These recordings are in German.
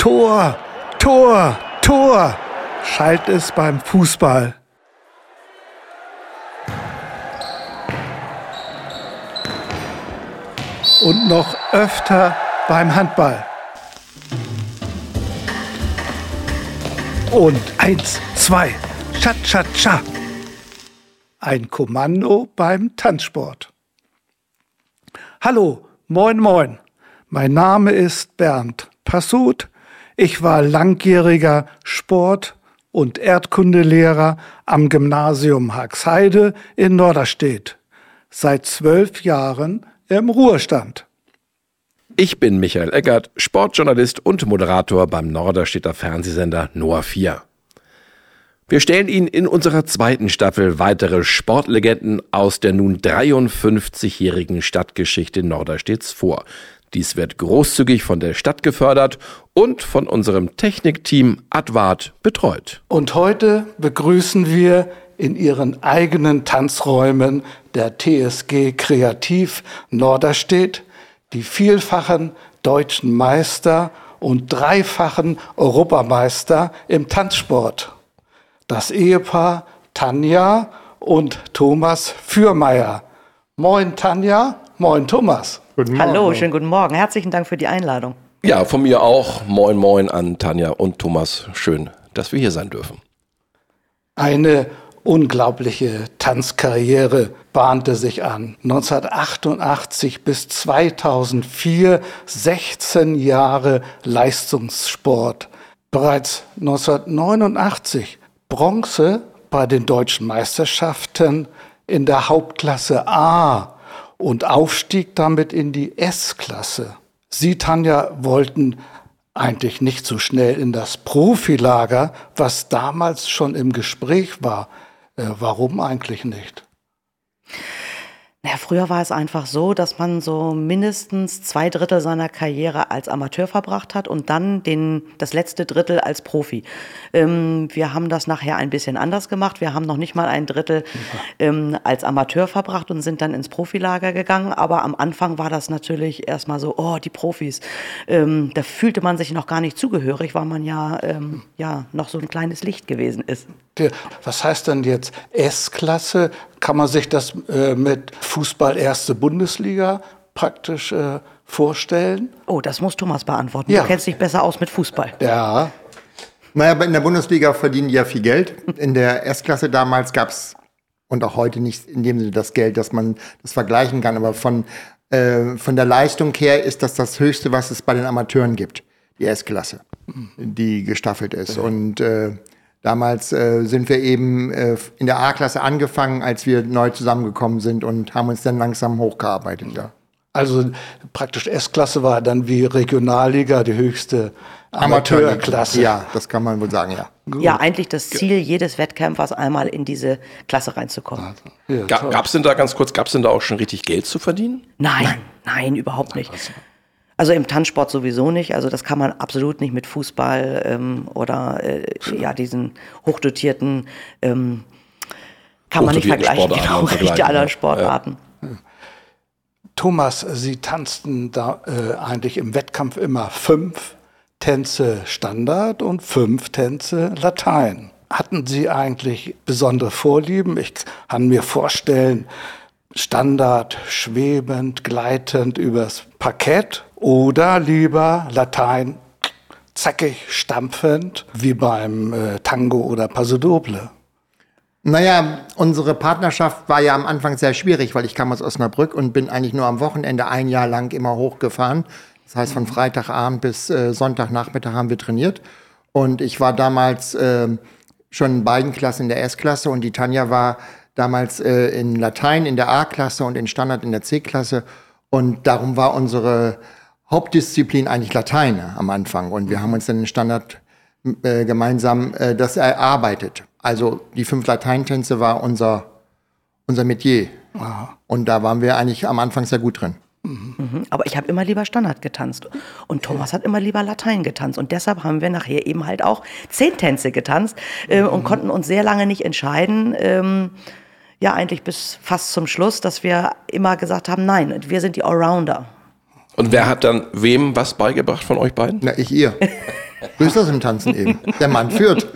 Tor, Tor, Tor, schallt es beim Fußball. Und noch öfter beim Handball. Und eins, zwei, Cha, cha, cha. Ein Kommando beim Tanzsport. Hallo, moin, moin. Mein Name ist Bernd Passut. Ich war langjähriger Sport- und Erdkundelehrer am Gymnasium Haxheide in Norderstedt. Seit zwölf Jahren im Ruhestand. Ich bin Michael Eckert, Sportjournalist und Moderator beim Norderstedter Fernsehsender Noah 4. Wir stellen Ihnen in unserer zweiten Staffel weitere Sportlegenden aus der nun 53-jährigen Stadtgeschichte Norderstedts vor. Dies wird großzügig von der Stadt gefördert und von unserem Technikteam Advart betreut. Und heute begrüßen wir in ihren eigenen Tanzräumen der TSG Kreativ Norderstedt die vielfachen deutschen Meister und dreifachen Europameister im Tanzsport das Ehepaar Tanja und Thomas Fürmeier. Moin Tanja, moin Thomas. Guten Morgen. Hallo, schönen guten Morgen. Herzlichen Dank für die Einladung. Ja, von mir auch. Moin, moin an Tanja und Thomas. Schön, dass wir hier sein dürfen. Eine unglaubliche Tanzkarriere bahnte sich an. 1988 bis 2004 16 Jahre Leistungssport. Bereits 1989 Bronze bei den deutschen Meisterschaften in der Hauptklasse A und Aufstieg damit in die S-Klasse. Sie, Tanja, wollten eigentlich nicht so schnell in das Profilager, was damals schon im Gespräch war. Äh, warum eigentlich nicht? Naja, früher war es einfach so, dass man so mindestens zwei Drittel seiner Karriere als Amateur verbracht hat und dann den, das letzte Drittel als Profi. Ähm, wir haben das nachher ein bisschen anders gemacht. Wir haben noch nicht mal ein Drittel ähm, als Amateur verbracht und sind dann ins Profilager gegangen. Aber am Anfang war das natürlich erstmal so, oh, die Profis. Ähm, da fühlte man sich noch gar nicht zugehörig, weil man ja, ähm, ja noch so ein kleines Licht gewesen ist. Was heißt denn jetzt S-Klasse? Kann man sich das äh, mit Fußball erste Bundesliga praktisch äh, vorstellen? Oh, das muss Thomas beantworten. Ja. Du kennst dich besser aus mit Fußball. Ja. Naja, in der Bundesliga verdienen die ja viel Geld. In der S-Klasse damals gab es und auch heute nicht in dem Sinne das Geld, dass man das vergleichen kann. Aber von, äh, von der Leistung her ist das das Höchste, was es bei den Amateuren gibt. Die S-Klasse, die gestaffelt ist. Und äh, Damals äh, sind wir eben äh, in der A-Klasse angefangen, als wir neu zusammengekommen sind und haben uns dann langsam hochgearbeitet. Ja. Also praktisch S-Klasse war dann wie Regionalliga die höchste Amateurklasse. Ja, das kann man wohl sagen, ja. Gut. Ja, eigentlich das Ziel jedes Wettkämpfers, einmal in diese Klasse reinzukommen. Ja, Gab es denn da ganz kurz, gab es denn da auch schon richtig Geld zu verdienen? Nein, nein, nein überhaupt nicht. Also im Tanzsport sowieso nicht. Also das kann man absolut nicht mit Fußball ähm, oder äh, ja diesen hochdotierten ähm, kann man nicht vergleichen. Genau, die anderen Sportarten. Ja. Thomas, Sie tanzten da äh, eigentlich im Wettkampf immer fünf Tänze Standard und fünf Tänze Latein. Hatten Sie eigentlich besondere Vorlieben? Ich kann mir vorstellen, Standard schwebend, gleitend übers Parkett oder lieber Latein zackig, stampfend, wie beim äh, Tango oder Paso Doble? Naja, unsere Partnerschaft war ja am Anfang sehr schwierig, weil ich kam aus Osnabrück und bin eigentlich nur am Wochenende ein Jahr lang immer hochgefahren. Das heißt, von Freitagabend bis äh, Sonntagnachmittag haben wir trainiert. Und ich war damals äh, schon in beiden Klassen in der S-Klasse und die Tanja war damals äh, in Latein in der A-Klasse und in Standard in der C-Klasse. Und darum war unsere Hauptdisziplin eigentlich Latein am Anfang und wir haben uns dann in Standard äh, gemeinsam äh, das erarbeitet. Also die fünf Lateintänze war unser, unser Metier. Aha. Und da waren wir eigentlich am Anfang sehr gut drin. Mhm. Aber ich habe immer lieber Standard getanzt und Thomas hat immer lieber Latein getanzt und deshalb haben wir nachher eben halt auch zehn Tänze getanzt äh, mhm. und konnten uns sehr lange nicht entscheiden. Ähm, ja, eigentlich bis fast zum Schluss, dass wir immer gesagt haben, nein, wir sind die Allrounder. Und wer hat dann wem was beigebracht von euch beiden? Na, ich ihr. So ist das im Tanzen eben. Der Mann führt.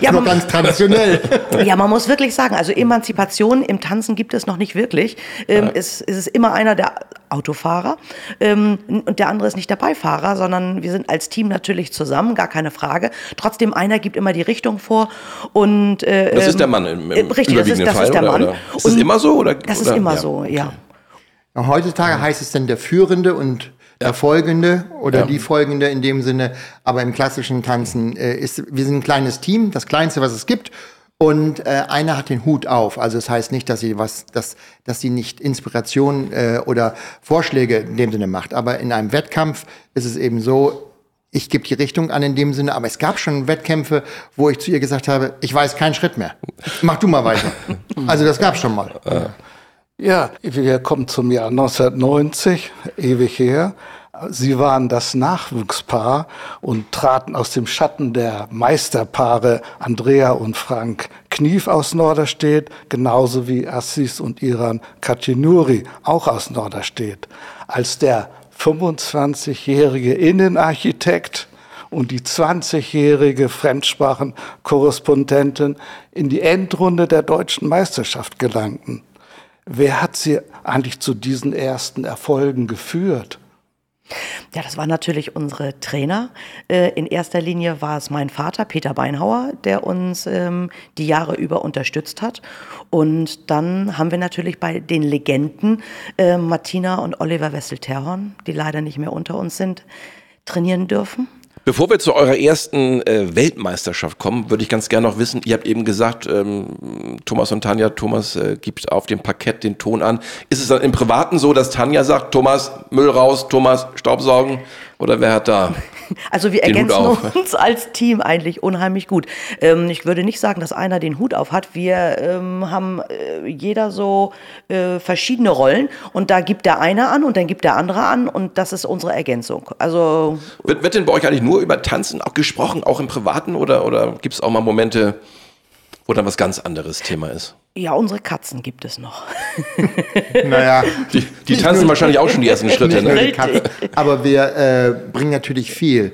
Ja, Nur man- ganz traditionell. Ja, man muss wirklich sagen, also Emanzipation im Tanzen gibt es noch nicht wirklich. Ähm, es, es ist immer einer der Autofahrer ähm, und der andere ist nicht der Beifahrer, sondern wir sind als Team natürlich zusammen, gar keine Frage. Trotzdem einer gibt immer die Richtung vor und äh, Das ist ähm, der Mann im, äh, im richtig, das ist, das Fall, ist der oder, Mann. oder? Ist das immer so? Oder, Das ist oder? immer Ja, so, okay. ja. Ja, Heutzutage heißt es dann der Führende und der Folgende oder die Folgende in dem Sinne. Aber im klassischen Tanzen äh, ist, wir sind ein kleines Team, das kleinste, was es gibt. Und äh, einer hat den Hut auf. Also es das heißt nicht, dass sie was, dass, dass sie nicht Inspiration äh, oder Vorschläge in dem Sinne macht. Aber in einem Wettkampf ist es eben so, ich gebe die Richtung an in dem Sinne, aber es gab schon Wettkämpfe, wo ich zu ihr gesagt habe, ich weiß keinen Schritt mehr. Mach du mal weiter. Also das gab schon mal. Ja, wir kommen zum Jahr 1990, ewig her. Sie waren das Nachwuchspaar und traten aus dem Schatten der Meisterpaare Andrea und Frank Knief aus Norderstedt, genauso wie Assis und Iran Kacinuri, auch aus Norderstedt. Als der 25-jährige Innenarchitekt und die 20-jährige Fremdsprachenkorrespondentin in die Endrunde der deutschen Meisterschaft gelangten. Wer hat sie eigentlich zu diesen ersten Erfolgen geführt? Ja, das waren natürlich unsere Trainer. Äh, In erster Linie war es mein Vater, Peter Beinhauer, der uns ähm, die Jahre über unterstützt hat. Und dann haben wir natürlich bei den Legenden äh, Martina und Oliver Wessel-Terhorn, die leider nicht mehr unter uns sind, trainieren dürfen. Bevor wir zu eurer ersten äh, Weltmeisterschaft kommen, würde ich ganz gerne noch wissen, ihr habt eben gesagt, ähm, Thomas und Tanja, Thomas äh, gibt auf dem Parkett den Ton an. Ist es dann im Privaten so, dass Tanja sagt, Thomas, Müll raus, Thomas, Staubsaugen? Oder wer hat da? Also wir ergänzen uns als Team eigentlich unheimlich gut. Ähm, ich würde nicht sagen, dass einer den Hut auf hat. Wir ähm, haben äh, jeder so äh, verschiedene Rollen und da gibt der eine an und dann gibt der andere an und das ist unsere Ergänzung. Also Wird, wird denn bei euch eigentlich nur über Tanzen auch gesprochen, auch im Privaten? Oder, oder gibt es auch mal Momente, wo dann was ganz anderes Thema ist? Ja, unsere Katzen gibt es noch. Naja, Die, die tanzen wahrscheinlich auch schon die ersten Schritte, ne? Aber wir äh, bringen natürlich viel,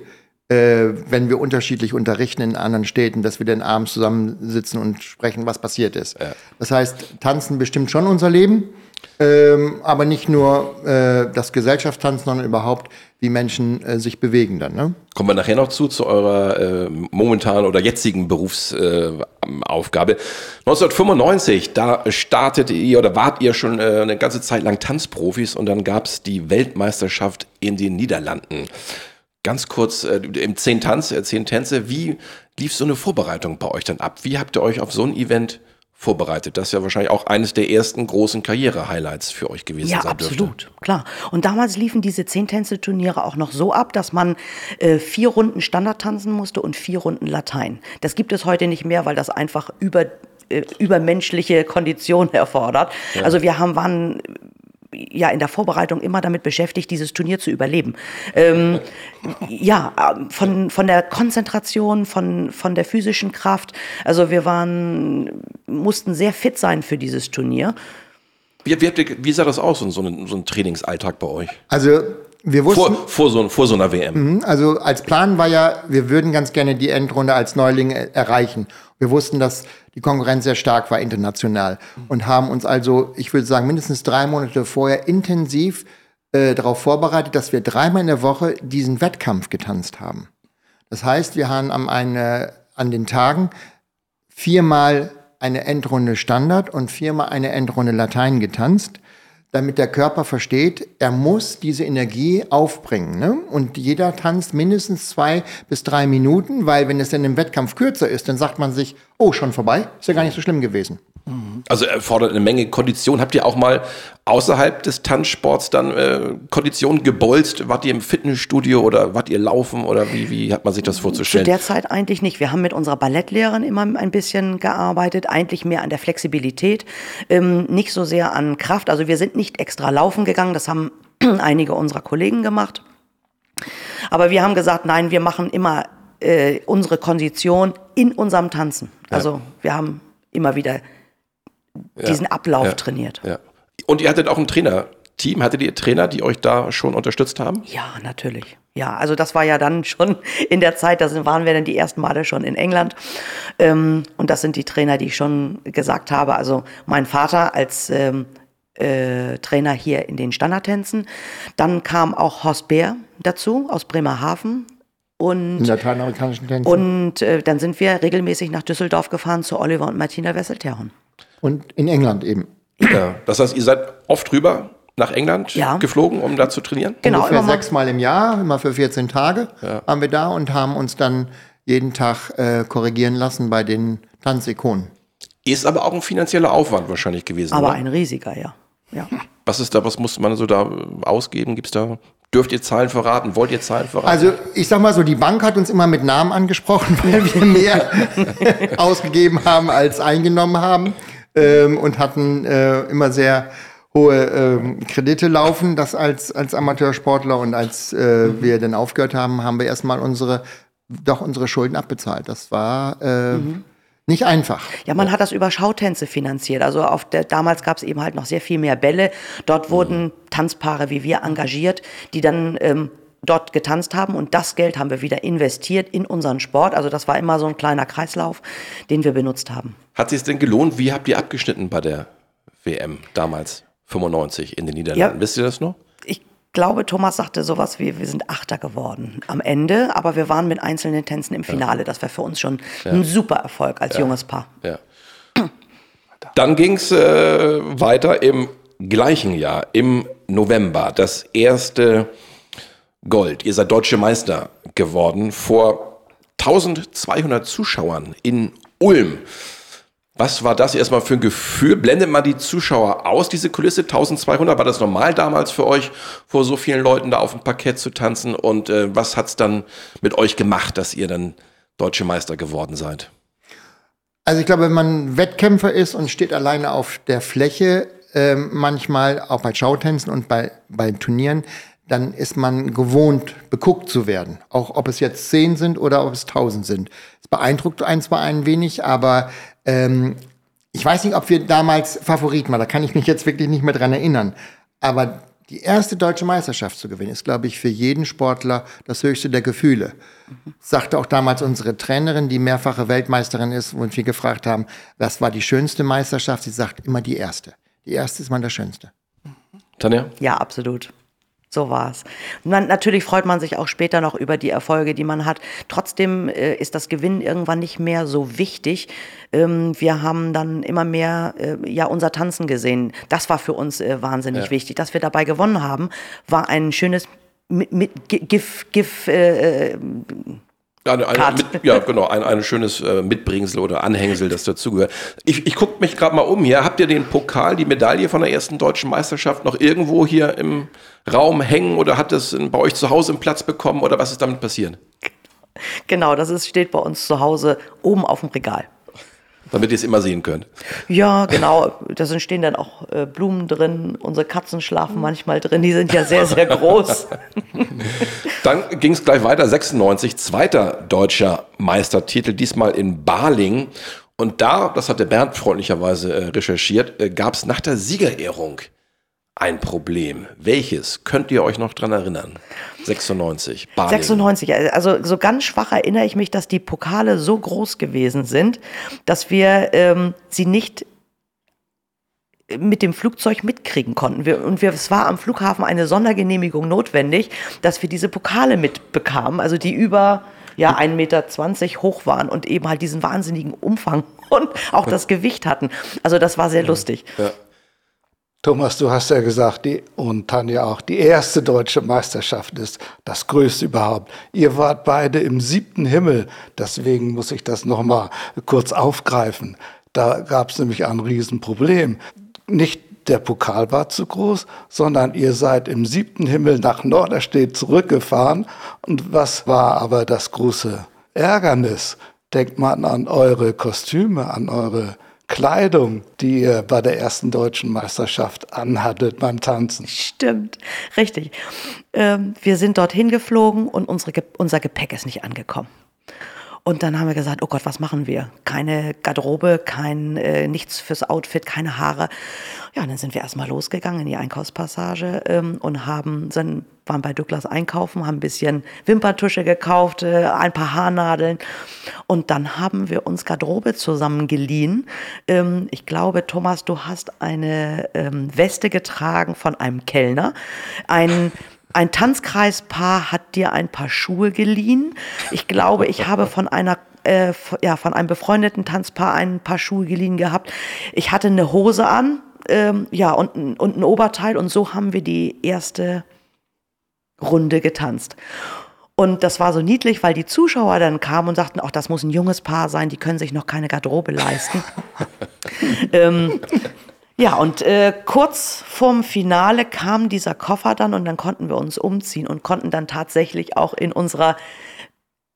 äh, wenn wir unterschiedlich unterrichten in anderen Städten, dass wir dann abends zusammensitzen und sprechen, was passiert ist. Das heißt, Tanzen bestimmt schon unser Leben, ähm, aber nicht nur äh, das Gesellschaftstanzen, sondern überhaupt, wie Menschen äh, sich bewegen dann. Ne? Kommen wir nachher noch zu, zu eurer äh, momentanen oder jetzigen Berufsaufgabe. Äh, Aufgabe. 1995, da startete ihr oder wart ihr schon äh, eine ganze Zeit lang Tanzprofis und dann gab es die Weltmeisterschaft in den Niederlanden. Ganz kurz, äh, im zehn Tanz, äh, zehn Tänze, wie lief so eine Vorbereitung bei euch dann ab? Wie habt ihr euch auf so ein Event vorbereitet? Das ist ja wahrscheinlich auch eines der ersten großen Karriere-Highlights für euch gewesen Ja, sein dürfte. absolut, klar. Und damals liefen diese Zehntänze-Turniere auch noch so ab, dass man äh, vier Runden Standard tanzen musste und vier Runden Latein. Das gibt es heute nicht mehr, weil das einfach über äh, übermenschliche Konditionen erfordert. Also wir haben waren ja in der Vorbereitung immer damit beschäftigt, dieses Turnier zu überleben. Ähm, ja, ähm, von, von der Konzentration, von, von der physischen Kraft. Also wir waren, mussten sehr fit sein für dieses Turnier. Wie, wie, habt ihr, wie sah das aus, so ein, so ein Trainingsalltag bei euch? Also wir wussten, Vor, vor, so, vor so einer WM. Also als Plan war ja, wir würden ganz gerne die Endrunde als Neulinge erreichen. Wir wussten, dass die Konkurrenz sehr stark war international und haben uns also, ich würde sagen, mindestens drei Monate vorher intensiv äh, darauf vorbereitet, dass wir dreimal in der Woche diesen Wettkampf getanzt haben. Das heißt, wir haben am eine, an den Tagen viermal eine Endrunde Standard und viermal eine Endrunde Latein getanzt, damit der Körper versteht, er muss diese Energie aufbringen. Ne? Und jeder tanzt mindestens zwei bis drei Minuten, weil wenn es dann im Wettkampf kürzer ist, dann sagt man sich, oh, schon vorbei, ist ja gar nicht so schlimm gewesen. Also erfordert eine Menge Kondition. Habt ihr auch mal außerhalb des Tanzsports dann äh, Konditionen gebolzt? Wart ihr im Fitnessstudio oder wart ihr laufen oder wie, wie hat man sich das Zu vorzustellen? der Zeit eigentlich nicht. Wir haben mit unserer Ballettlehrerin immer ein bisschen gearbeitet, eigentlich mehr an der Flexibilität, ähm, nicht so sehr an Kraft. Also wir sind nicht extra laufen gegangen, das haben einige unserer Kollegen gemacht. Aber wir haben gesagt, nein, wir machen immer äh, unsere Kondition in unserem Tanzen. Also wir haben immer wieder diesen Ablauf Ja. trainiert. Ja. Und ihr hattet auch ein Trainerteam. Hattet ihr Trainer, die euch da schon unterstützt haben? Ja, natürlich. Ja, also das war ja dann schon in der Zeit, da sind- waren wir dann die ersten Male schon in England. Ähm, und das sind die Trainer, die ich schon gesagt habe. Also mein Vater als ähm, äh, Trainer hier in den Standardtänzen. Dann kam auch Horst Bär dazu aus Bremerhaven. Und In lateinamerikanischen Tänzen. und äh, dann sind wir regelmäßig nach Düsseldorf gefahren zu Oliver und Martina Wesselterhon. Und in England eben. Ja. Das heißt, ihr seid oft rüber nach England Ja. geflogen, um da zu trainieren? Genau, Ungefähr sechsmal im Jahr, immer für 14 Tage waren wir da und haben uns dann jeden Tag äh, korrigieren lassen bei den Tanzikonen. Ist aber auch ein finanzieller Aufwand wahrscheinlich gewesen. Aber oder? ein riesiger, ja. ja. Was ist da, was muss man so da ausgeben? Gibt's da, dürft ihr Zahlen verraten? Wollt ihr Zahlen verraten? Also ich sag mal so, die Bank hat uns immer mit Namen angesprochen, weil wir mehr ausgegeben haben als eingenommen haben ähm, und hatten äh, immer sehr hohe ähm, Kredite laufen. Das als, als Amateursportler und als äh, wir dann aufgehört haben, haben wir erstmal unsere, doch unsere Schulden abbezahlt. Das war äh, nicht einfach. Ja, man hat das über Schautänze finanziert. Also auf der, damals gab es eben halt noch sehr viel mehr Bälle. Dort wurden Tanzpaare wie wir engagiert, die dann ähm, dort getanzt haben und das Geld haben wir wieder investiert in unseren Sport. Also das war immer so ein kleiner Kreislauf, den wir benutzt haben. Hat sich denn gelohnt? Wie habt ihr abgeschnitten bei der WM damals, 95 in den Niederlanden? Ja. Wisst ihr das noch? Ich glaube, Thomas sagte sowas wie, wir sind Achter geworden am Ende, aber wir waren mit einzelnen Tänzen im Finale. Das war für uns schon ein super Erfolg als junges Paar. Ja. Dann ging es äh, weiter im gleichen Jahr, im November, das erste Gold. Ihr seid deutsche Meister geworden vor 1200 Zuschauern in Ulm. Was war das erstmal für ein Gefühl? Blendet mal die Zuschauer aus, diese Kulisse 1200? War das normal damals für euch, vor so vielen Leuten da auf dem Parkett zu tanzen? Und äh, was hat's dann mit euch gemacht, dass ihr dann deutsche Meister geworden seid? Also ich glaube, wenn man Wettkämpfer ist und steht alleine auf der Fläche, ähm, manchmal auch bei Schautänzen und bei, bei Turnieren, dann ist man gewohnt, beguckt zu werden. Auch ob es jetzt zehn sind oder ob es tausend sind. Es beeindruckt einen zwar ein wenig, aber ähm, ich weiß nicht, ob wir damals Favoriten waren. Da kann ich mich jetzt wirklich nicht mehr dran erinnern. Aber die erste deutsche Meisterschaft zu gewinnen, ist, glaube ich, für jeden Sportler das höchste der Gefühle. Sagte auch damals unsere Trainerin, die mehrfache Weltmeisterin ist, und wir gefragt haben, was war die schönste Meisterschaft? Sie sagt immer die erste. Die erste ist mal das Schönste. Tanja? Ja, absolut. So war's. Und dann, natürlich freut man sich auch später noch über die Erfolge, die man hat. Trotzdem äh, ist das Gewinnen irgendwann nicht mehr so wichtig. Ähm, wir haben dann immer mehr äh, ja unser Tanzen gesehen. Das war für uns äh, wahnsinnig wichtig. Dass wir dabei gewonnen haben, war ein schönes mit, mit GIF, GIF äh, Eine, eine, mit, ja, genau, ein, ein schönes äh, Mitbringsel oder Anhängsel, das dazugehört. Ich, ich gucke mich gerade mal um hier. Habt ihr den Pokal, die Medaille von der ersten deutschen Meisterschaft noch irgendwo hier im Raum hängen oder hat in- bei euch zu Hause einen Platz bekommen oder was ist damit passiert? genau, das ist, steht bei uns zu Hause oben auf dem Regal. Damit ihr es immer sehen könnt. Ja, genau. Da stehen dann auch äh, Blumen drin. Unsere Katzen schlafen manchmal drin. Die sind ja sehr, sehr groß. Dann ging es gleich weiter, 96, zweiter deutscher Meistertitel, diesmal in Baling. Und da, das hat der Bernd freundlicherweise äh, recherchiert, äh, gab es nach der Siegerehrung ein Problem. Welches? Könnt ihr euch noch dran erinnern? 96, Baling. 96, also so ganz schwach erinnere ich mich, dass die Pokale so groß gewesen sind, dass wir ähm, sie nicht mit dem Flugzeug mitkriegen konnten. Wir, und wir, es war am Flughafen eine Sondergenehmigung notwendig, dass wir diese Pokale mitbekamen, also die über ja, 1,20 Meter hoch waren und eben halt diesen wahnsinnigen Umfang und auch das Gewicht hatten. Also das war sehr lustig. Thomas, du hast ja gesagt, die, und Tanja auch, die erste deutsche Meisterschaft ist das Größte überhaupt. Ihr wart beide im siebten Himmel, deswegen muss ich das nochmal kurz aufgreifen. Da gab es nämlich ein Riesenproblem. Nicht der Pokal war zu groß, sondern ihr seid im siebten Himmel nach Norderstedt zurückgefahren. Und was war aber das große Ärgernis? Denkt man an eure Kostüme, an eure Kleidung, die ihr bei der ersten deutschen Meisterschaft anhattet beim Tanzen. Stimmt, richtig. Ähm, wir sind dorthin geflogen und unsere, unser Gepäck ist nicht angekommen. Und dann haben wir gesagt, oh Gott, was machen wir? Keine Garderobe, kein äh, nichts fürs Outfit, keine Haare. Ja, dann sind wir erstmal losgegangen in die Einkaufspassage ähm, und haben sind, waren bei Douglas einkaufen, haben ein bisschen Wimperntusche gekauft, äh, ein paar Haarnadeln. Und dann haben wir uns Garderobe zusammengeliehen. Ähm, ich glaube, Thomas, du hast eine ähm, Weste getragen von einem Kellner. Ein ein Tanzkreispaar hat dir ein paar Schuhe geliehen. Ich glaube, ich habe von einer äh, ja, von einem befreundeten Tanzpaar ein paar Schuhe geliehen gehabt. Ich hatte eine Hose an, ähm, ja, und, und ein Oberteil und so haben wir die erste Runde getanzt. Und das war so niedlich, weil die Zuschauer dann kamen und sagten, ach, das muss ein junges Paar sein, die können sich noch keine Garderobe leisten. ähm, ja, und äh, kurz vorm Finale kam dieser Koffer dann und dann konnten wir uns umziehen und konnten dann tatsächlich auch in unserer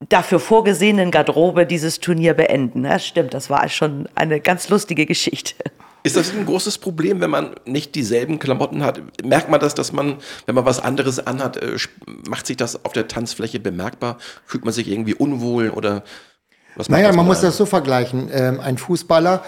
dafür vorgesehenen Garderobe dieses Turnier beenden. Ja, stimmt, das war schon eine ganz lustige Geschichte. Ist das ein großes Problem, wenn man nicht dieselben Klamotten hat? Merkt man das, dass man, wenn man was anderes anhat, äh, macht sich das auf der Tanzfläche bemerkbar? Fühlt man sich irgendwie unwohl oder was Naja, man muss das so vergleichen. Ähm, ein Fußballer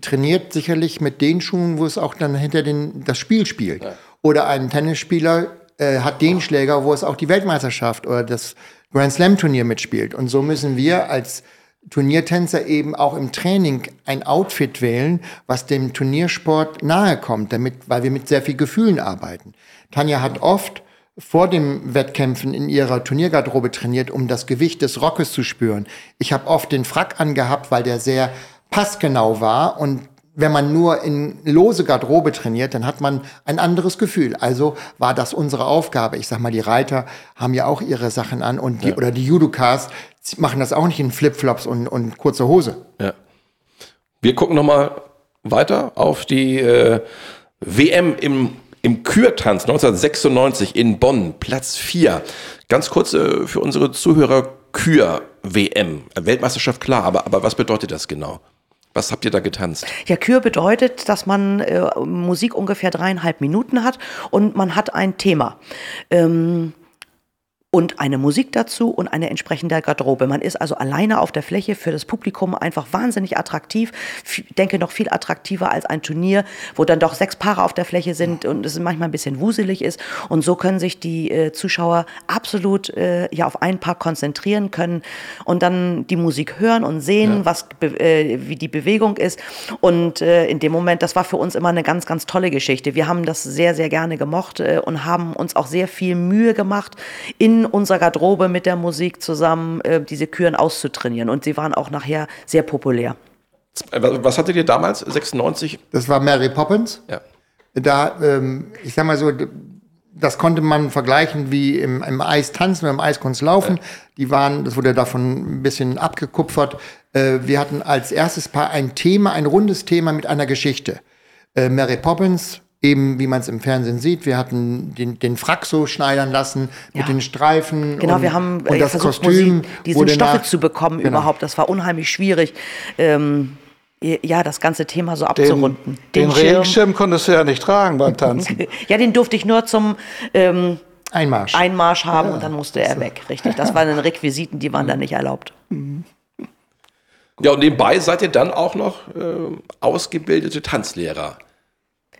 trainiert sicherlich mit den Schuhen, wo es auch dann hinter den, das Spiel spielt. Ja. Oder ein Tennisspieler äh, hat den Schläger, wo es auch die Weltmeisterschaft oder das Grand Slam Turnier mitspielt. Und so müssen wir als Turniertänzer eben auch im Training ein Outfit wählen, was dem Turniersport nahe kommt, damit, weil wir mit sehr viel Gefühlen arbeiten. Tanja hat oft vor dem Wettkämpfen in ihrer Turniergarderobe trainiert, um das Gewicht des Rockes zu spüren. Ich habe oft den Frack angehabt, weil der sehr passgenau war und wenn man nur in lose Garderobe trainiert, dann hat man ein anderes Gefühl. Also war das unsere Aufgabe. Ich sag mal, die Reiter haben ja auch ihre Sachen an und die, ja. oder die Judokas machen das auch nicht in Flipflops und, und kurze Hose. Ja. Wir gucken noch mal weiter auf die äh, WM im im Kürtanz 1996 in Bonn, Platz 4. Ganz kurz äh, für unsere Zuhörer, Kür-WM. Weltmeisterschaft, klar, aber, aber was bedeutet das genau? Was habt ihr da getanzt? Ja, Kür bedeutet, dass man äh, Musik ungefähr dreieinhalb Minuten hat und man hat ein Thema. Ähm, und eine Musik dazu und eine entsprechende Garderobe. Man ist also alleine auf der Fläche für das Publikum einfach wahnsinnig attraktiv. Ich denke noch viel attraktiver als ein Turnier, wo dann doch sechs Paare auf der Fläche sind und es manchmal ein bisschen wuselig ist. Und so können sich die äh, Zuschauer absolut äh, ja auf ein Paar konzentrieren können und dann die Musik hören und sehen, ja. was äh, wie die Bewegung ist. Und äh, in dem Moment, das war für uns immer eine ganz, ganz tolle Geschichte. Wir haben das sehr, sehr gerne gemocht äh, und haben uns auch sehr viel Mühe gemacht in unserer Garderobe mit der Musik zusammen äh, diese Küren auszutrainieren. Und sie waren auch nachher sehr populär. Was hattet ihr damals, 96? Das war Mary Poppins. Ja. Da, ähm, ich sag mal so, das konnte man vergleichen wie im, im Eis tanzen oder im Eiskunst laufen. Ja. Die waren, das wurde davon ein bisschen abgekupfert. Äh, wir hatten als erstes Paar ein Thema, ein rundes Thema mit einer Geschichte. Äh, Mary Poppins eben, wie man es im Fernsehen sieht, wir hatten den, den Frack so schneidern lassen mit den Streifen. Genau, und, wir haben und äh, das versucht, Kostüm, diese Stoffe nach, zu bekommen genau. überhaupt. Das war unheimlich schwierig. Ähm, ja, das ganze Thema so abzurunden. Den, den, den Regenschirm konntest du ja nicht tragen beim Tanzen. ja, den durfte ich nur zum ähm, Einmarsch. Einmarsch haben ja, und dann musste er weg, richtig. Das waren Requisiten, die waren da nicht erlaubt. Ja, und nebenbei seid ihr dann auch noch äh, ausgebildete Tanzlehrer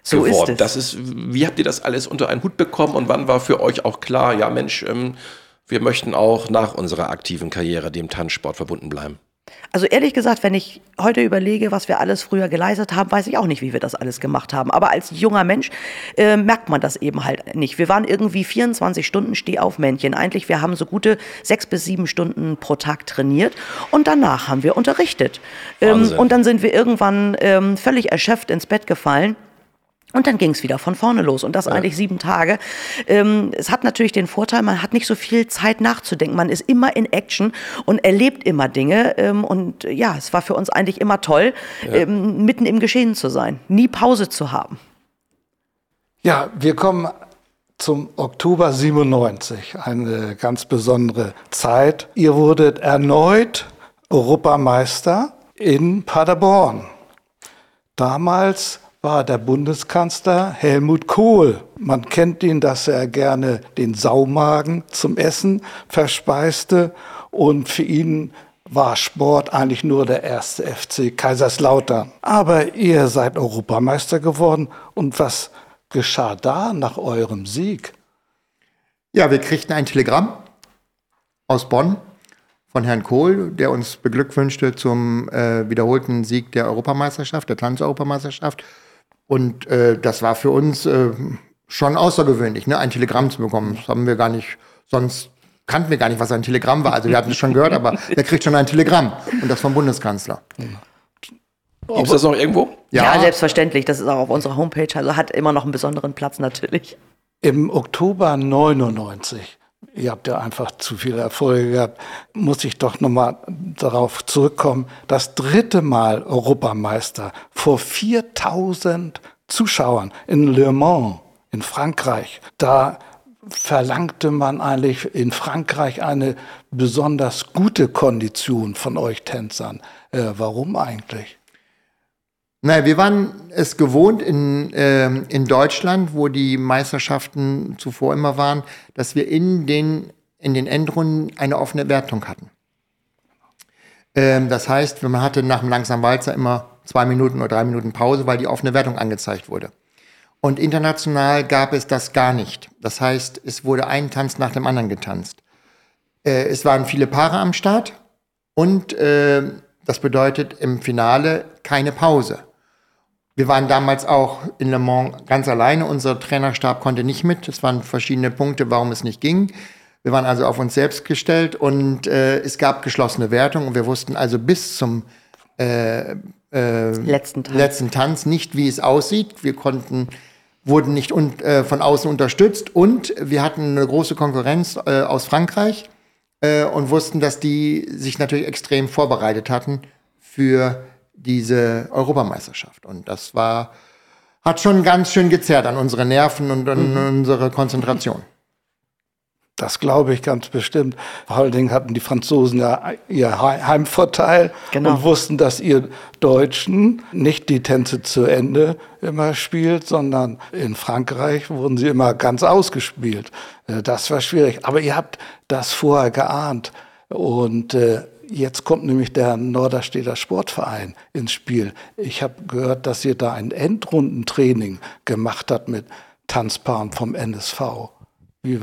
so geworden. Ist. Das ist, wie habt ihr das alles unter einen Hut bekommen und wann war für euch auch klar, ja Mensch, ähm, wir möchten auch nach unserer aktiven Karriere dem Tanzsport verbunden bleiben? Also ehrlich gesagt, wenn ich heute überlege, was wir alles früher geleistet haben, weiß ich auch nicht, wie wir das alles gemacht haben. Aber als junger Mensch äh, merkt man das eben halt nicht. Wir waren irgendwie 24 Stunden Stehaufmännchen. Eigentlich, wir haben so gute sechs bis sieben Stunden pro Tag trainiert und danach haben wir unterrichtet. Ähm, und dann sind wir irgendwann ähm, völlig erschöpft ins Bett gefallen und dann ging es wieder von vorne los und das ja. eigentlich sieben Tage. Ähm, es hat natürlich den Vorteil, man hat nicht so viel Zeit nachzudenken. Man ist immer in Action und erlebt immer Dinge. Ähm, und ja, es war für uns eigentlich immer toll, ja. ähm, mitten im Geschehen zu sein, nie Pause zu haben. Ja, wir kommen zum Oktober 97, eine ganz besondere Zeit. Ihr wurdet erneut Europameister in Paderborn. Damals war der Bundeskanzler Helmut Kohl. Man kennt ihn, dass er gerne den Saumagen zum Essen verspeiste und für ihn war Sport eigentlich nur der erste FC Kaiserslautern. Aber ihr seid Europameister geworden. Und was geschah da nach eurem Sieg? Ja, wir kriegten ein Telegramm aus Bonn von Herrn Kohl, der uns beglückwünschte zum äh, wiederholten Sieg der Europameisterschaft, der Tanzeuropameisterschaft. Und äh, das war für uns äh, schon außergewöhnlich, ne, ein Telegramm zu bekommen. Das haben wir gar nicht, sonst kannten wir gar nicht, was ein Telegramm war. Also wir hatten es schon gehört, aber er kriegt schon ein Telegramm. Und das vom Bundeskanzler. Gibt es das noch irgendwo? Ja. ja, selbstverständlich. Das ist auch auf unserer Homepage. Also hat immer noch einen besonderen Platz natürlich. Im Oktober 99 ihr habt ja einfach zu viele Erfolge gehabt, muss ich doch nochmal darauf zurückkommen. Das dritte Mal Europameister vor 4000 Zuschauern in Le Mans in Frankreich. Da verlangte man eigentlich in Frankreich eine besonders gute Kondition von euch Tänzern. Äh, warum eigentlich? Naja, wir waren es gewohnt in, äh, in Deutschland, wo die Meisterschaften zuvor immer waren, dass wir in den, in den Endrunden eine offene Wertung hatten. Ähm, das heißt, man hatte nach dem langsamen Walzer immer zwei Minuten oder drei Minuten Pause, weil die offene Wertung angezeigt wurde. Und international gab es das gar nicht. Das heißt, es wurde ein Tanz nach dem anderen getanzt. Äh, es waren viele Paare am Start und äh, das bedeutet im Finale keine Pause. Wir waren damals auch in Le Mans ganz alleine. Unser Trainerstab konnte nicht mit. Es waren verschiedene Punkte, warum es nicht ging. Wir waren also auf uns selbst gestellt und äh, es gab geschlossene Wertung und wir wussten also bis zum äh, äh, letzten, Tanz. letzten Tanz nicht, wie es aussieht. Wir konnten wurden nicht un äh, von außen unterstützt und wir hatten eine große Konkurrenz äh, aus Frankreich äh, und wussten, dass die sich natürlich extrem vorbereitet hatten für diese Europameisterschaft. Und das war, hat schon ganz schön gezerrt an unsere Nerven und an mhm. unsere Konzentration. Das glaube ich ganz bestimmt. Vor allen Dingen hatten die Franzosen ja ihr Heimvorteil genau. und wussten, dass ihr Deutschen nicht die Tänze zu Ende immer spielt, sondern in Frankreich wurden sie immer ganz ausgespielt. Äh, das war schwierig. Aber ihr habt das vorher geahnt. Und äh, Jetzt kommt nämlich der Norderstedter Sportverein ins Spiel. Ich habe gehört, dass ihr da ein Endrundentraining gemacht habt mit Tanzpaaren vom NSV. Äh,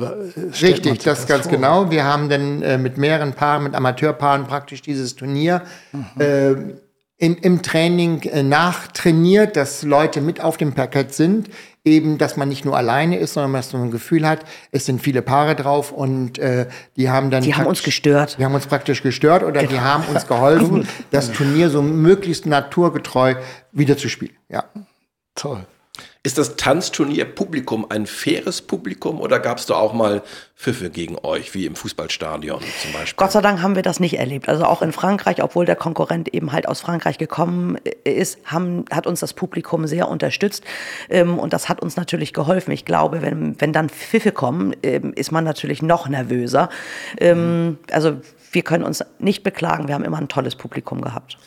Richtig, das, das ganz vor? genau. Wir haben dann äh, mit mehreren Paaren, mit Amateurpaaren praktisch dieses Turnier mhm. äh, im, im Training äh, nachtrainiert, dass Leute mit auf dem Parkett sind. Eben, dass man nicht nur alleine ist, sondern dass man ein Gefühl hat, es sind viele Paare drauf und äh, die haben dann. Die haben uns gestört. Die haben uns praktisch gestört oder genau. die haben uns geholfen, das Turnier so möglichst naturgetreu wiederzuspielen. Ja. Toll. Ist das Tanzturnier-Publikum ein faires Publikum oder gab es da auch mal Pfiffe gegen euch, wie im Fußballstadion zum Beispiel? Gott sei Dank haben wir das nicht erlebt. Also auch in Frankreich, obwohl der Konkurrent eben halt aus Frankreich gekommen ist, haben, hat uns das Publikum sehr unterstützt ähm, und das hat uns natürlich geholfen. Ich glaube, wenn, wenn dann Pfiffe kommen, ähm, ist man natürlich noch nervöser. Ähm, also wir können uns nicht beklagen, wir haben immer ein tolles Publikum gehabt.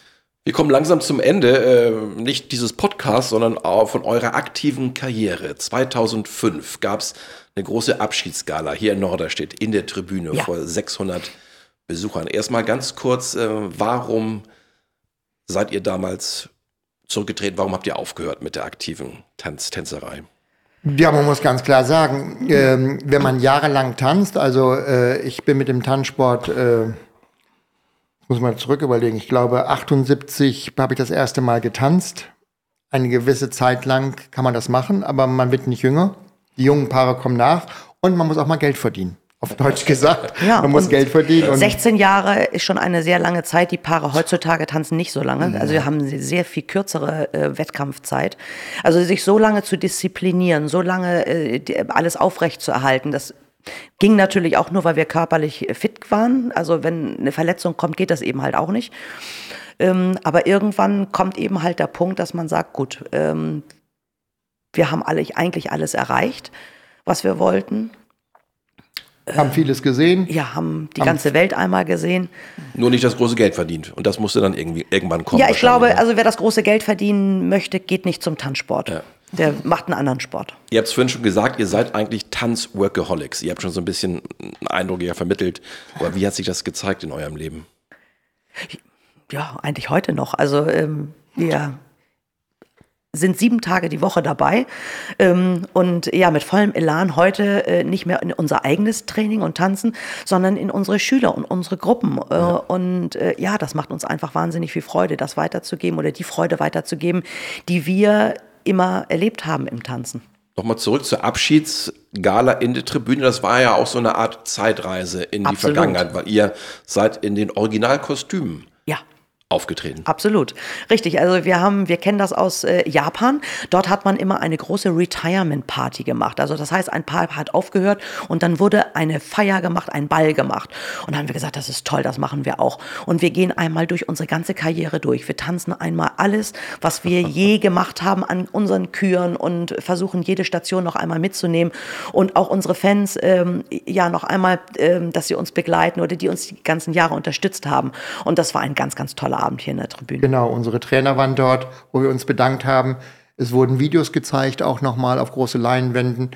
Wir kommen langsam zum Ende, äh, nicht dieses Podcasts, sondern auch von eurer aktiven Karriere. 2005 gab es eine große Abschiedsgala hier in Norderstedt in der Tribüne ja. vor 600 Besuchern. Erstmal ganz kurz, äh, warum seid ihr damals zurückgetreten? Warum habt ihr aufgehört mit der aktiven Tanz Tänzerei? Ja, man muss ganz klar sagen, äh, wenn man jahrelang tanzt, also äh, ich bin mit dem Tanzsport äh, muss man zurück überlegen. Ich glaube, 78 habe ich das erste Mal getanzt. Eine gewisse Zeit lang kann man das machen, aber man wird nicht jünger. Die jungen Paare kommen nach und man muss auch mal Geld verdienen. Auf Deutsch gesagt. Ja, man muss Geld verdienen. 16 Jahre ist schon eine sehr lange Zeit. Die Paare heutzutage tanzen nicht so lange. Also wir haben sehr viel kürzere äh, Wettkampfzeit. Also sich so lange zu disziplinieren, so lange äh, alles aufrecht zu erhalten, das Ging natürlich auch nur, weil wir körperlich fit waren. Also wenn eine Verletzung kommt, geht das eben halt auch nicht. Ähm, aber irgendwann kommt eben halt der Punkt, dass man sagt, gut, ähm, wir haben alle, eigentlich alles erreicht, was wir wollten. Haben vieles gesehen. Ja, haben die haben ganze Welt einmal gesehen. Nur nicht das große Geld verdient. Und das musste dann irgendwie irgendwann kommen. Ja, ich glaube, ne? also wer das große Geld verdienen möchte, geht nicht zum Tanzsport. Ja. Der macht einen anderen Sport. Ihr habt es vorhin schon gesagt, ihr seid eigentlich Tanz-Workaholics. Ihr habt schon so ein bisschen einen Eindruck ja vermittelt. Aber wie hat sich das gezeigt in eurem Leben? Ja, eigentlich heute noch. Also ähm, wir sind sieben Tage die Woche dabei ähm, und ja, mit vollem Elan heute äh, nicht mehr in unser eigenes Training und Tanzen, sondern in unsere Schüler und unsere Gruppen. Äh, ja. Und äh, ja, das macht uns einfach wahnsinnig viel Freude, das weiterzugeben oder die Freude weiterzugeben, die wir immer erlebt haben im Tanzen. Nochmal zurück zur Abschiedsgala in der Tribüne. Das war ja auch so eine Art Zeitreise in die Absolut. Vergangenheit, weil ihr seid in den Originalkostümen aufgetreten. Absolut. Richtig. Also wir haben, wir kennen das aus äh, Japan. Dort hat man immer eine große Retirement Party gemacht. Also das heißt, ein Paar hat aufgehört und dann wurde eine Feier gemacht, ein Ball gemacht. Und dann haben wir gesagt, das ist toll, das machen wir auch. Und wir gehen einmal durch unsere ganze Karriere durch. Wir tanzen einmal alles, was wir je gemacht haben an unseren Küren und versuchen jede Station noch einmal mitzunehmen und auch unsere Fans ähm, ja noch einmal, ähm, dass sie uns begleiten oder die uns die ganzen Jahre unterstützt haben. Und das war ein ganz, ganz toller Abend hier in der Tribüne. Genau, unsere Trainer waren dort, wo wir uns bedankt haben. Es wurden Videos gezeigt, auch nochmal auf große Leinwänden.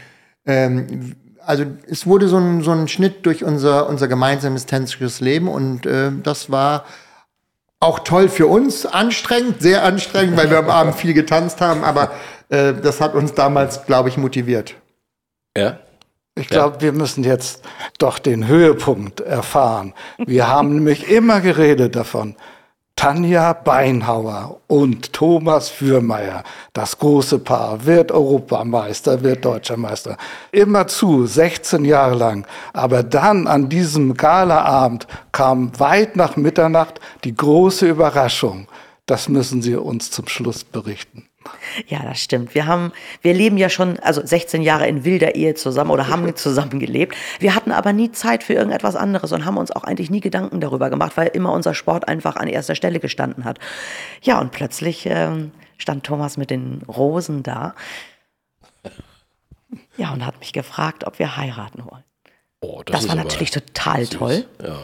Ähm, also es wurde so ein, so ein Schnitt durch unser, unser gemeinsames tänzisches Leben und äh, das war auch toll für uns, anstrengend, sehr anstrengend, weil wir am Abend viel getanzt haben, aber äh, das hat uns damals, glaube ich, motiviert. Ja. Ich glaube, ja. wir müssen jetzt doch den Höhepunkt erfahren. Wir haben nämlich immer geredet davon, Tanja Beinhauer und Thomas Fürmeier, das große Paar, wird Europameister, wird Deutscher Meister. Immer zu, 16 Jahre lang. Aber dann an diesem Galaabend kam weit nach Mitternacht die große Überraschung. Das müssen Sie uns zum Schluss berichten. Ja, das stimmt. Wir haben, wir leben ja schon, also 16 Jahre in wilder Ehe zusammen oder haben zusammen gelebt. Wir hatten aber nie Zeit für irgendetwas anderes und haben uns auch eigentlich nie Gedanken darüber gemacht, weil immer unser Sport einfach an erster Stelle gestanden hat. Ja, und plötzlich ähm, stand Thomas mit den Rosen da. Ja, und hat mich gefragt, ob wir heiraten wollen. Oh, das, das war natürlich total süß. toll. Ja.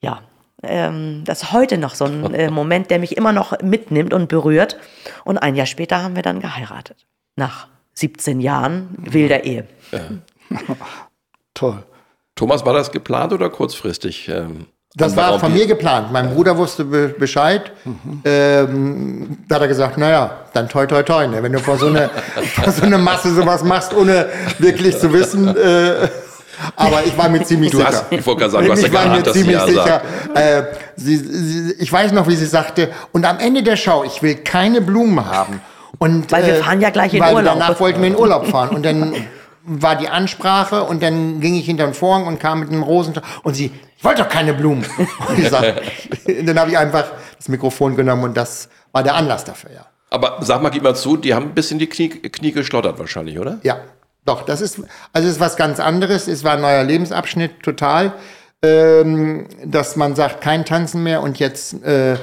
ja, ähm, das ist heute noch so ein äh, Moment, der mich immer noch mitnimmt und berührt. Und ein Jahr später haben wir dann geheiratet. Nach 17 Jahren wilder Ehe. Ja. Toll. Thomas, war das geplant oder kurzfristig? Ähm, das war von mir geplant. Mein Bruder wusste Bescheid. Mhm. Ähm, da hat er gesagt, naja, dann toi toi toi. Ne? Wenn du vor so, eine, vor so eine Masse sowas machst, ohne wirklich zu wissen, äh, aber ich war mir ziemlich du sicher. Hast, ich wollte gerade sagen, du hast ja war mir ziemlich sicher. Äh, sie, sie, ich weiß noch, wie sie sagte, und am Ende der Show, ich will keine Blumen haben. Und, weil wir äh, fahren ja gleich in weil Urlaub. Danach wollten wir in Urlaub fahren. Und dann war die Ansprache und dann ging ich hinter den Vorhang und kam mit einem Rosen und sie, ich wollte doch keine Blumen. Und ich sag, dann habe ich einfach das Mikrofon genommen und das war der Anlass dafür, ja. Aber sag mal, gib mal zu, die haben ein bisschen die Knie, Knie geschlottert wahrscheinlich, oder? Ja. Doch, das ist, also ist was ganz anderes. Es war ein neuer Lebensabschnitt, total. Ähm, dass man sagt, kein Tanzen mehr und jetzt, äh,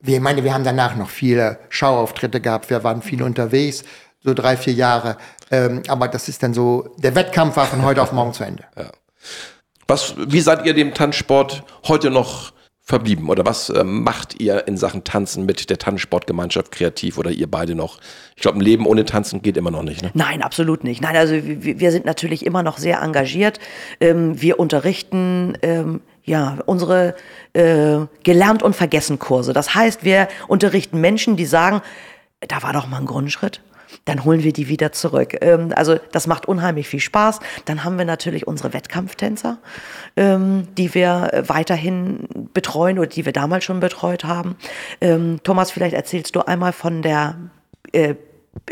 wir, meine, wir haben danach noch viele Schauauftritte gehabt, wir waren viel unterwegs, so drei, vier Jahre. Ähm, aber das ist dann so, der Wettkampf war von heute auf morgen zu Ende. Ja. Was, wie seid ihr dem Tanzsport heute noch verblieben? Oder was äh, macht ihr in Sachen Tanzen mit der Tanzsportgemeinschaft kreativ oder ihr beide noch? Ich glaube, ein Leben ohne Tanzen geht immer noch nicht. Ne? Nein, absolut nicht. Nein, also wir, wir sind natürlich immer noch sehr engagiert. Ähm, wir unterrichten ähm, ja unsere äh, gelernt und vergessen Kurse. Das heißt, wir unterrichten Menschen, die sagen, da war doch mal ein Grundschritt dann holen wir die wieder zurück. Ähm, also das macht unheimlich viel Spaß. Dann haben wir natürlich unsere Wettkampftänzer, ähm, die wir weiterhin betreuen oder die wir damals schon betreut haben. Ähm, Thomas, vielleicht erzählst du einmal von der äh,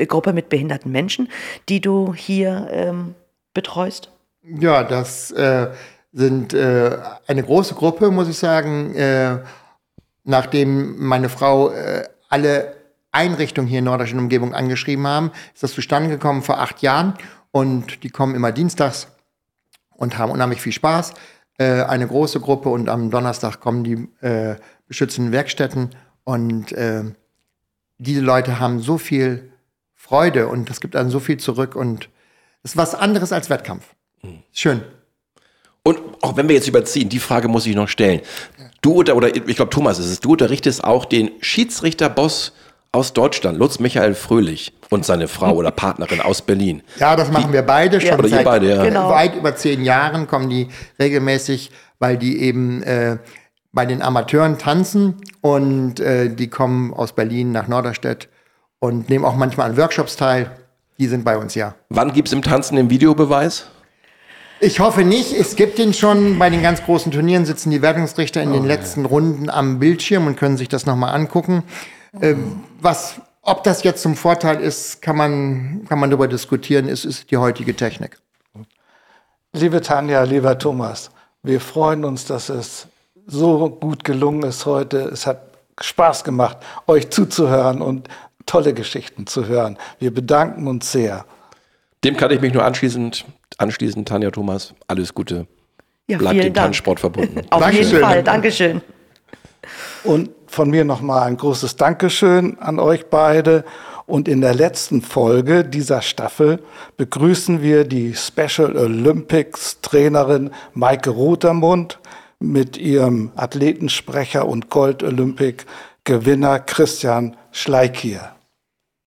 Gruppe mit behinderten Menschen, die du hier ähm, betreust. Ja, das äh, sind äh, eine große Gruppe, muss ich sagen. Äh, nachdem meine Frau äh, alle Einrichtungen hier in nordischen Umgebung angeschrieben haben, ist das zustande gekommen vor acht Jahren und die kommen immer dienstags und haben unheimlich viel Spaß. Äh, eine große Gruppe und am Donnerstag kommen die äh, beschützenden Werkstätten und äh, diese Leute haben so viel Freude und es gibt dann so viel zurück und es ist was anderes als Wettkampf. Mhm. Schön. Und auch wenn wir jetzt überziehen, die Frage muss ich noch stellen. Du oder, oder ich glaube Thomas ist es, du unterrichtest auch den Schiedsrichterboss aus Deutschland, Lutz Michael Fröhlich und seine Frau oder Partnerin aus Berlin. Ja, das machen die, wir beide schon oder seit beide, ja. genau. weit über zehn Jahren kommen die regelmäßig, weil die eben äh, bei den Amateuren tanzen und äh, die kommen aus Berlin nach Norderstedt und nehmen auch manchmal an Workshops teil. Die sind bei uns, ja. Wann gibt es im Tanzen den Videobeweis? Ich hoffe nicht. Es gibt den schon. Bei den ganz großen Turnieren sitzen die Wertungsrichter in den letzten Runden am Bildschirm und können sich das nochmal angucken. Ähm, was, ob das jetzt zum Vorteil ist, kann man, kann man darüber diskutieren. Es ist die heutige Technik. Liebe Tanja, lieber Thomas, wir freuen uns, dass es so gut gelungen ist heute. Es hat Spaß gemacht, euch zuzuhören und tolle Geschichten zu hören. Wir bedanken uns sehr. Dem kann ich mich nur anschließend anschließen. Tanja Thomas, alles Gute. Ja, Bleibt dem. Tanzsport verbunden. Auf jeden Dankeschön. Fall, Dankeschön. Und von mir nochmal ein großes Dankeschön an euch beide. Und in der letzten Folge dieser Staffel begrüßen wir die Special Olympics Trainerin Maike Rotermund mit ihrem Athletensprecher und Gold Olympic Gewinner Christian Schleikier.